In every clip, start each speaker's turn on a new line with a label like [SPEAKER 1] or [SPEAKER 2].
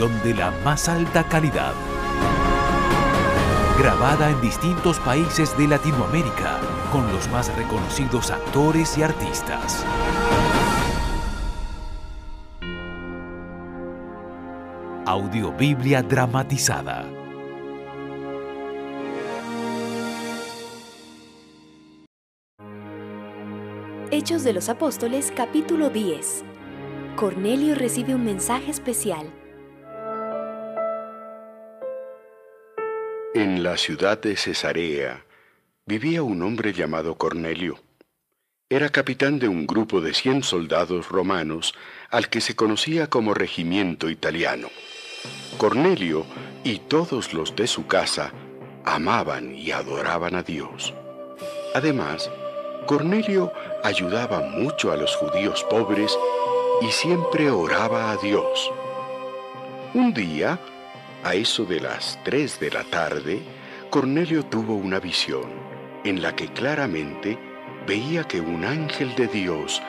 [SPEAKER 1] De la más alta calidad. Grabada en distintos países de Latinoamérica con los más reconocidos actores y artistas. Audiobiblia dramatizada.
[SPEAKER 2] Hechos de los Apóstoles capítulo 10. Cornelio recibe un mensaje especial.
[SPEAKER 3] La ciudad de Cesarea vivía un hombre llamado Cornelio. Era capitán de un grupo de cien soldados romanos al que se conocía como regimiento italiano. Cornelio y todos los de su casa amaban y adoraban a Dios. Además, Cornelio ayudaba mucho a los judíos pobres y siempre oraba a Dios. Un día, a eso de las tres de la tarde, Cornelio tuvo una visión en la que claramente veía que un ángel de Dios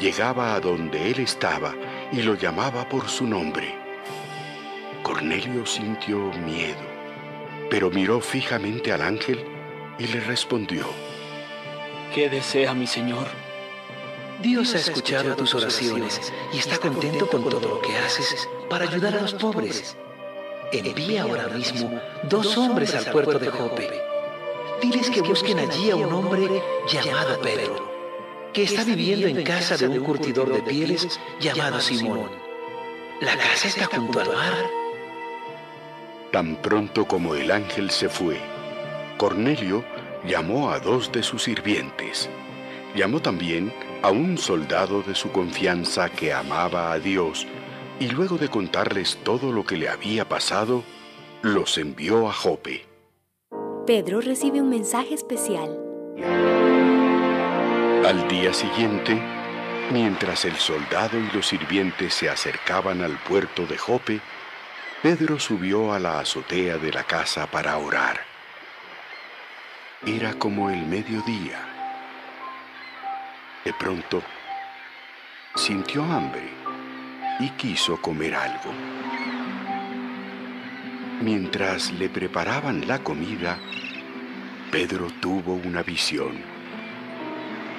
[SPEAKER 3] llegaba a donde él estaba y lo llamaba por su nombre. Cornelio sintió miedo, pero miró fijamente al ángel y le respondió,
[SPEAKER 4] ¿Qué desea mi Señor?
[SPEAKER 5] Dios ha escuchado tus oraciones y está contento con todo lo que haces para ayudar a los pobres. Envía ahora mismo dos hombres al puerto de Jope. Diles que busquen allí a un hombre llamado Pedro, que está viviendo en casa de un curtidor de pieles llamado Simón. La casa está junto al mar.
[SPEAKER 3] Tan pronto como el ángel se fue, Cornelio llamó a dos de sus sirvientes. Llamó también a un soldado de su confianza que amaba a Dios y luego de contarles todo lo que le había pasado, los envió a Jope.
[SPEAKER 2] Pedro recibe un mensaje especial.
[SPEAKER 3] Al día siguiente, mientras el soldado y los sirvientes se acercaban al puerto de Jope, Pedro subió a la azotea de la casa para orar. Era como el mediodía. De pronto, sintió hambre y quiso comer algo. Mientras le preparaban la comida, Pedro tuvo una visión.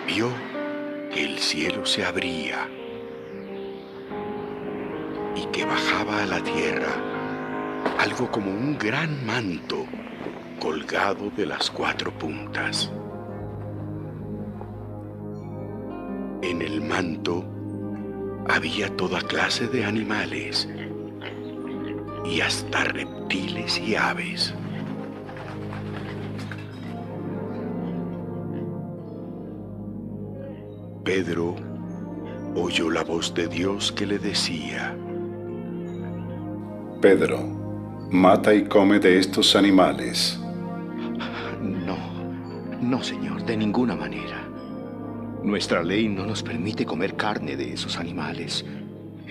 [SPEAKER 3] Vio que el cielo se abría y que bajaba a la tierra algo como un gran manto colgado de las cuatro puntas. En el manto había toda clase de animales y hasta reptiles y aves. Pedro oyó la voz de Dios que le decía,
[SPEAKER 6] Pedro, mata y come de estos animales.
[SPEAKER 7] No, no, Señor, de ninguna manera. Nuestra ley no nos permite comer carne de esos animales.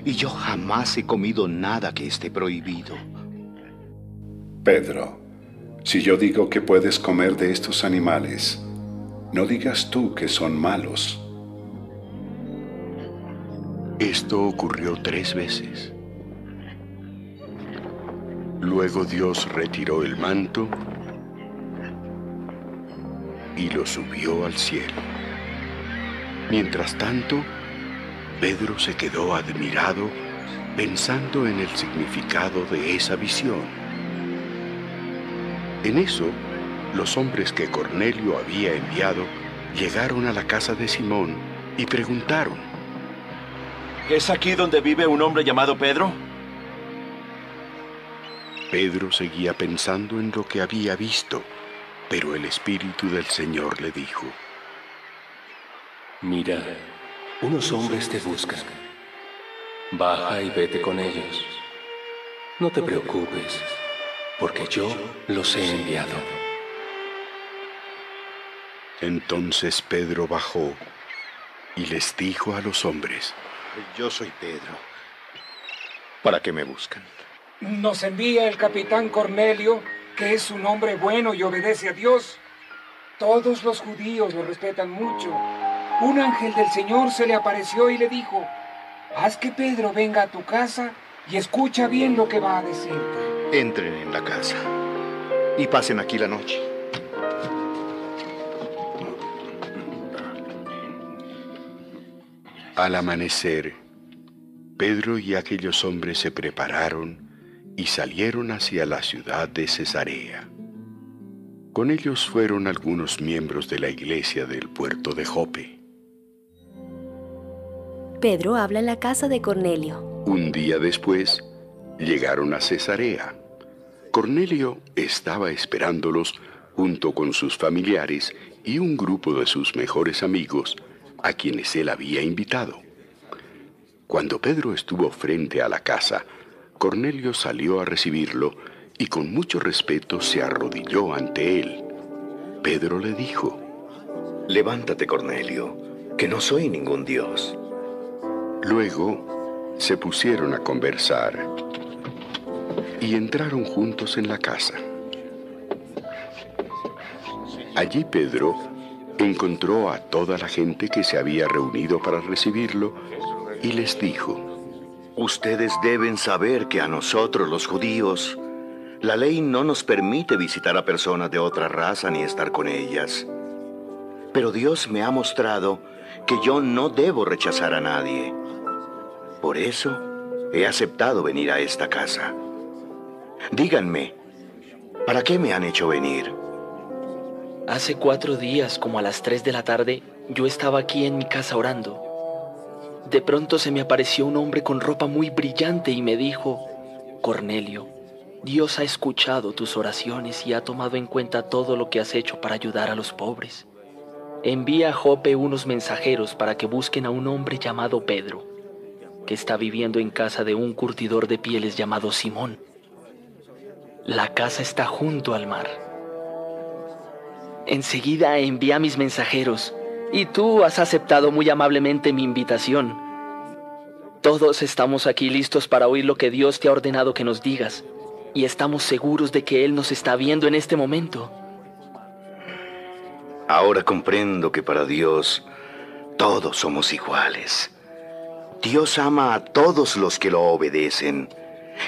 [SPEAKER 7] Y yo jamás he comido nada que esté prohibido.
[SPEAKER 6] Pedro, si yo digo que puedes comer de estos animales, no digas tú que son malos.
[SPEAKER 3] Esto ocurrió tres veces. Luego Dios retiró el manto y lo subió al cielo. Mientras tanto, Pedro se quedó admirado pensando en el significado de esa visión. En eso, los hombres que Cornelio había enviado llegaron a la casa de Simón y preguntaron,
[SPEAKER 4] ¿Es aquí donde vive un hombre llamado Pedro?
[SPEAKER 3] Pedro seguía pensando en lo que había visto, pero el Espíritu del Señor le dijo,
[SPEAKER 8] Mira, unos hombres te buscan. Baja y vete con ellos. No te preocupes, porque yo los he enviado.
[SPEAKER 3] Entonces Pedro bajó y les dijo a los hombres,
[SPEAKER 7] Yo soy Pedro. ¿Para qué me buscan?
[SPEAKER 9] Nos envía el capitán Cornelio, que es un hombre bueno y obedece a Dios. Todos los judíos lo respetan mucho. Un ángel del Señor se le apareció y le dijo, haz que Pedro venga a tu casa y escucha bien lo que va a decirte.
[SPEAKER 7] Entren en la casa y pasen aquí la noche.
[SPEAKER 3] Al amanecer, Pedro y aquellos hombres se prepararon y salieron hacia la ciudad de Cesarea. Con ellos fueron algunos miembros de la iglesia del puerto de Jope.
[SPEAKER 2] Pedro habla en la casa de Cornelio.
[SPEAKER 3] Un día después, llegaron a Cesarea. Cornelio estaba esperándolos junto con sus familiares y un grupo de sus mejores amigos a quienes él había invitado. Cuando Pedro estuvo frente a la casa, Cornelio salió a recibirlo y con mucho respeto se arrodilló ante él. Pedro le dijo,
[SPEAKER 7] Levántate, Cornelio, que no soy ningún dios.
[SPEAKER 3] Luego se pusieron a conversar y entraron juntos en la casa. Allí Pedro encontró a toda la gente que se había reunido para recibirlo y les dijo,
[SPEAKER 7] Ustedes deben saber que a nosotros los judíos, la ley no nos permite visitar a personas de otra raza ni estar con ellas. Pero Dios me ha mostrado que yo no debo rechazar a nadie. Por eso he aceptado venir a esta casa. Díganme, ¿para qué me han hecho venir?
[SPEAKER 4] Hace cuatro días, como a las tres de la tarde, yo estaba aquí en mi casa orando. De pronto se me apareció un hombre con ropa muy brillante y me dijo, Cornelio, Dios ha escuchado tus oraciones y ha tomado en cuenta todo lo que has hecho para ayudar a los pobres. Envía a Jope unos mensajeros para que busquen a un hombre llamado Pedro, que está viviendo en casa de un curtidor de pieles llamado Simón. La casa está junto al mar. Enseguida envía a mis mensajeros y tú has aceptado muy amablemente mi invitación. Todos estamos aquí listos para oír lo que Dios te ha ordenado que nos digas y estamos seguros de que Él nos está viendo en este momento.
[SPEAKER 7] Ahora comprendo que para Dios todos somos iguales. Dios ama a todos los que lo obedecen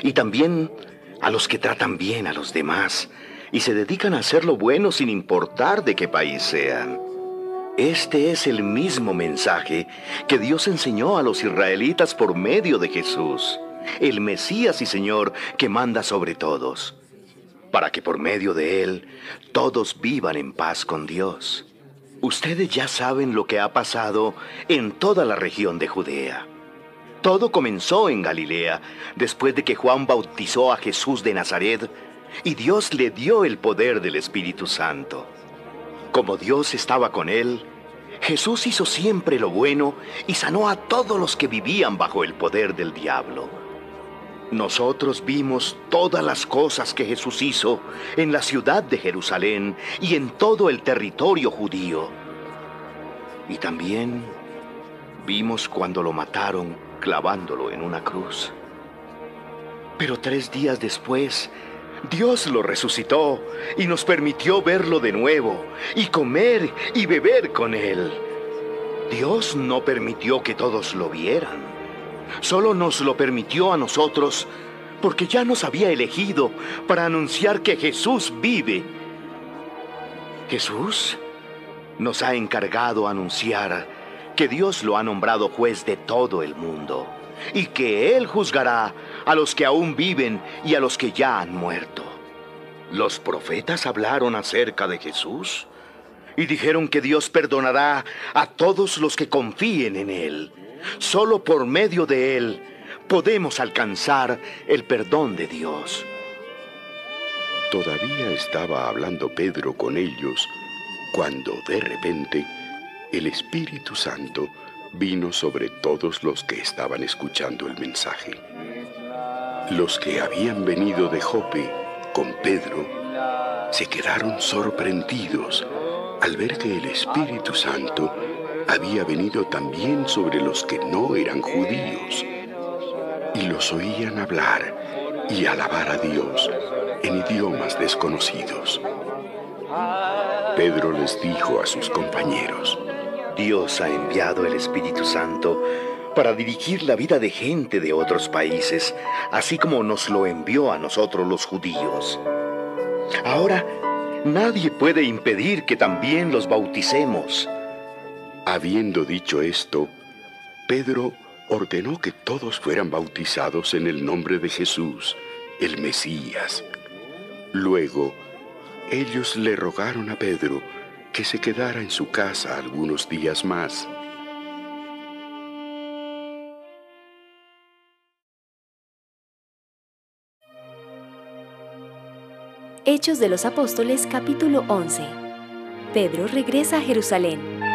[SPEAKER 7] y también a los que tratan bien a los demás y se dedican a hacer lo bueno sin importar de qué país sean. Este es el mismo mensaje que Dios enseñó a los israelitas por medio de Jesús, el Mesías y Señor que manda sobre todos, para que por medio de Él todos vivan en paz con Dios. Ustedes ya saben lo que ha pasado en toda la región de Judea. Todo comenzó en Galilea, después de que Juan bautizó a Jesús de Nazaret y Dios le dio el poder del Espíritu Santo. Como Dios estaba con él, Jesús hizo siempre lo bueno y sanó a todos los que vivían bajo el poder del diablo. Nosotros vimos todas las cosas que Jesús hizo en la ciudad de Jerusalén y en todo el territorio judío. Y también vimos cuando lo mataron clavándolo en una cruz. Pero tres días después, Dios lo resucitó y nos permitió verlo de nuevo y comer y beber con él. Dios no permitió que todos lo vieran. Solo nos lo permitió a nosotros porque ya nos había elegido para anunciar que Jesús vive. Jesús nos ha encargado anunciar que Dios lo ha nombrado juez de todo el mundo y que Él juzgará a los que aún viven y a los que ya han muerto. Los profetas hablaron acerca de Jesús y dijeron que Dios perdonará a todos los que confíen en Él. Solo por medio de Él podemos alcanzar el perdón de Dios.
[SPEAKER 3] Todavía estaba hablando Pedro con ellos cuando de repente el Espíritu Santo vino sobre todos los que estaban escuchando el mensaje. Los que habían venido de Jope con Pedro se quedaron sorprendidos al ver que el Espíritu Santo había venido también sobre los que no eran judíos y los oían hablar y alabar a Dios en idiomas desconocidos. Pedro les dijo a sus compañeros,
[SPEAKER 7] Dios ha enviado el Espíritu Santo para dirigir la vida de gente de otros países, así como nos lo envió a nosotros los judíos. Ahora, nadie puede impedir que también los bauticemos.
[SPEAKER 3] Habiendo dicho esto, Pedro ordenó que todos fueran bautizados en el nombre de Jesús, el Mesías. Luego, ellos le rogaron a Pedro que se quedara en su casa algunos días más.
[SPEAKER 2] Hechos de los Apóstoles capítulo 11 Pedro regresa a Jerusalén.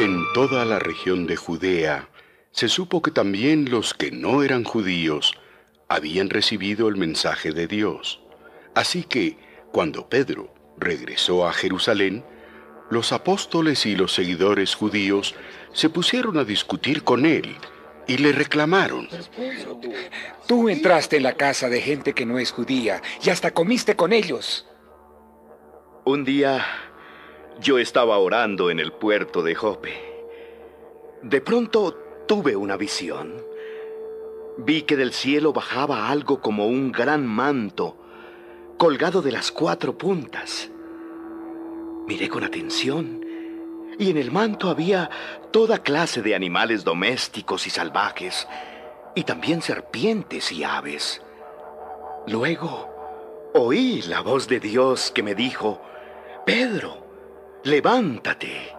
[SPEAKER 3] En toda la región de Judea se supo que también los que no eran judíos habían recibido el mensaje de Dios. Así que, cuando Pedro regresó a Jerusalén, los apóstoles y los seguidores judíos se pusieron a discutir con él y le reclamaron.
[SPEAKER 9] Tú entraste en la casa de gente que no es judía y hasta comiste con ellos.
[SPEAKER 7] Un día yo estaba orando en el puerto de Jope. De pronto tuve una visión. Vi que del cielo bajaba algo como un gran manto colgado de las cuatro puntas. Miré con atención y en el manto había toda clase de animales domésticos y salvajes, y también serpientes y aves. Luego oí la voz de Dios que me dijo, Pedro, levántate,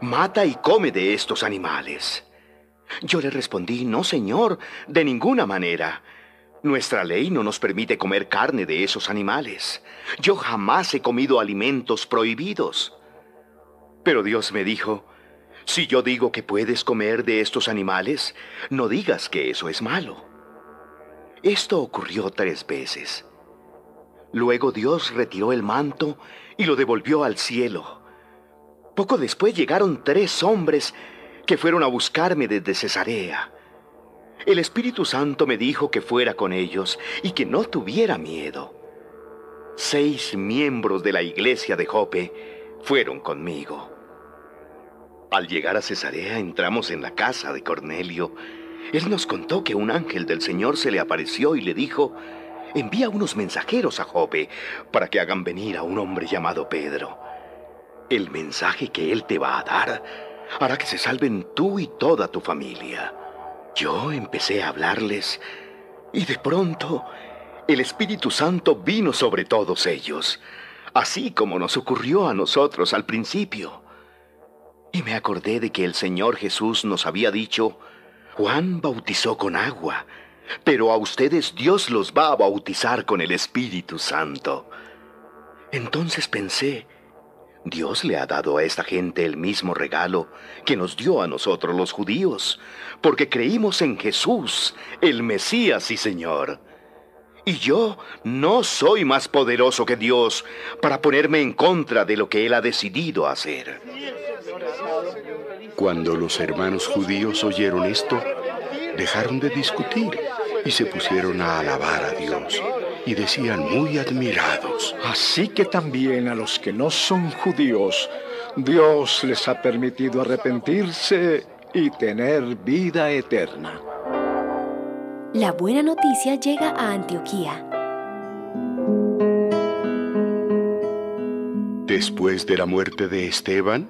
[SPEAKER 7] mata y come de estos animales. Yo le respondí, no, Señor, de ninguna manera. Nuestra ley no nos permite comer carne de esos animales. Yo jamás he comido alimentos prohibidos. Pero Dios me dijo, si yo digo que puedes comer de estos animales, no digas que eso es malo. Esto ocurrió tres veces. Luego Dios retiró el manto y lo devolvió al cielo. Poco después llegaron tres hombres que fueron a buscarme desde Cesarea. El Espíritu Santo me dijo que fuera con ellos y que no tuviera miedo. Seis miembros de la iglesia de Jope fueron conmigo. Al llegar a Cesarea entramos en la casa de Cornelio. Él nos contó que un ángel del Señor se le apareció y le dijo, envía unos mensajeros a Jope para que hagan venir a un hombre llamado Pedro. El mensaje que él te va a dar hará que se salven tú y toda tu familia. Yo empecé a hablarles y de pronto el Espíritu Santo vino sobre todos ellos, así como nos ocurrió a nosotros al principio. Y me acordé de que el Señor Jesús nos había dicho, Juan bautizó con agua, pero a ustedes Dios los va a bautizar con el Espíritu Santo. Entonces pensé, Dios le ha dado a esta gente el mismo regalo que nos dio a nosotros los judíos, porque creímos en Jesús, el Mesías y Señor. Y yo no soy más poderoso que Dios para ponerme en contra de lo que Él ha decidido hacer.
[SPEAKER 3] Cuando los hermanos judíos oyeron esto, dejaron de discutir y se pusieron a alabar a Dios y decían muy admirados.
[SPEAKER 10] Así que también a los que no son judíos, Dios les ha permitido arrepentirse y tener vida eterna.
[SPEAKER 2] La buena noticia llega a Antioquía.
[SPEAKER 3] Después de la muerte de Esteban,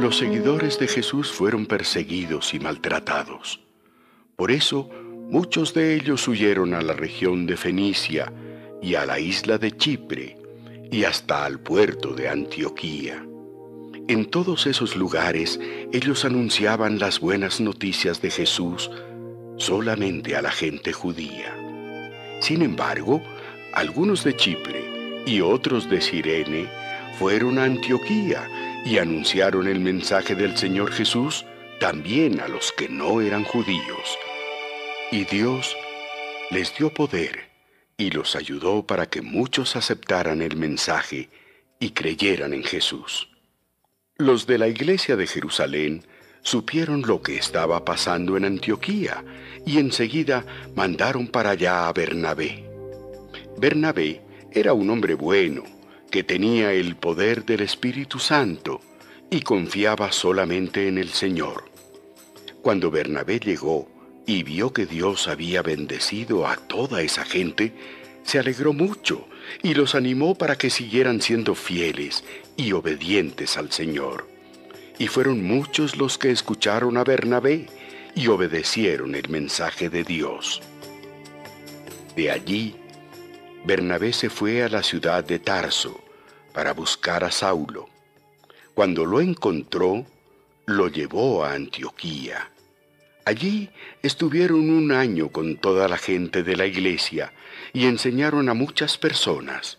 [SPEAKER 3] los seguidores de Jesús fueron perseguidos y maltratados. Por eso, Muchos de ellos huyeron a la región de Fenicia y a la isla de Chipre y hasta al puerto de Antioquía. En todos esos lugares ellos anunciaban las buenas noticias de Jesús solamente a la gente judía. Sin embargo, algunos de Chipre y otros de Sirene, fueron a Antioquía y anunciaron el mensaje del Señor Jesús también a los que no eran judíos. Y Dios les dio poder y los ayudó para que muchos aceptaran el mensaje y creyeran en Jesús. Los de la iglesia de Jerusalén supieron lo que estaba pasando en Antioquía y enseguida mandaron para allá a Bernabé. Bernabé era un hombre bueno, que tenía el poder del Espíritu Santo y confiaba solamente en el Señor. Cuando Bernabé llegó y vio que Dios había bendecido a toda esa gente, se alegró mucho y los animó para que siguieran siendo fieles y obedientes al Señor. Y fueron muchos los que escucharon a Bernabé y obedecieron el mensaje de Dios. De allí, Bernabé se fue a la ciudad de Tarso para buscar a Saulo. Cuando lo encontró, lo llevó a Antioquía. Allí estuvieron un año con toda la gente de la iglesia y enseñaron a muchas personas.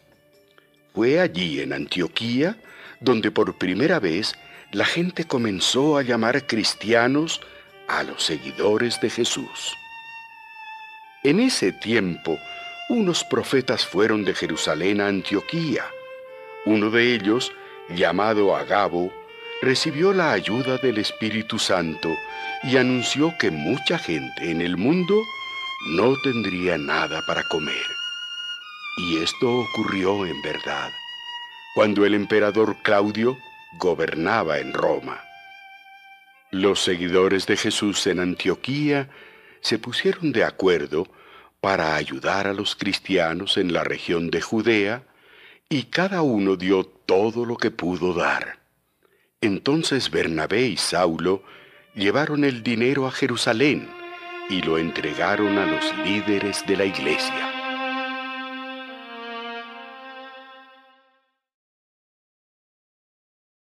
[SPEAKER 3] Fue allí en Antioquía donde por primera vez la gente comenzó a llamar cristianos a los seguidores de Jesús. En ese tiempo, unos profetas fueron de Jerusalén a Antioquía. Uno de ellos, llamado Agabo, recibió la ayuda del Espíritu Santo y anunció que mucha gente en el mundo no tendría nada para comer. Y esto ocurrió en verdad, cuando el emperador Claudio gobernaba en Roma. Los seguidores de Jesús en Antioquía se pusieron de acuerdo para ayudar a los cristianos en la región de Judea, y cada uno dio todo lo que pudo dar. Entonces Bernabé y Saulo llevaron el dinero a Jerusalén y lo entregaron a los líderes de la iglesia.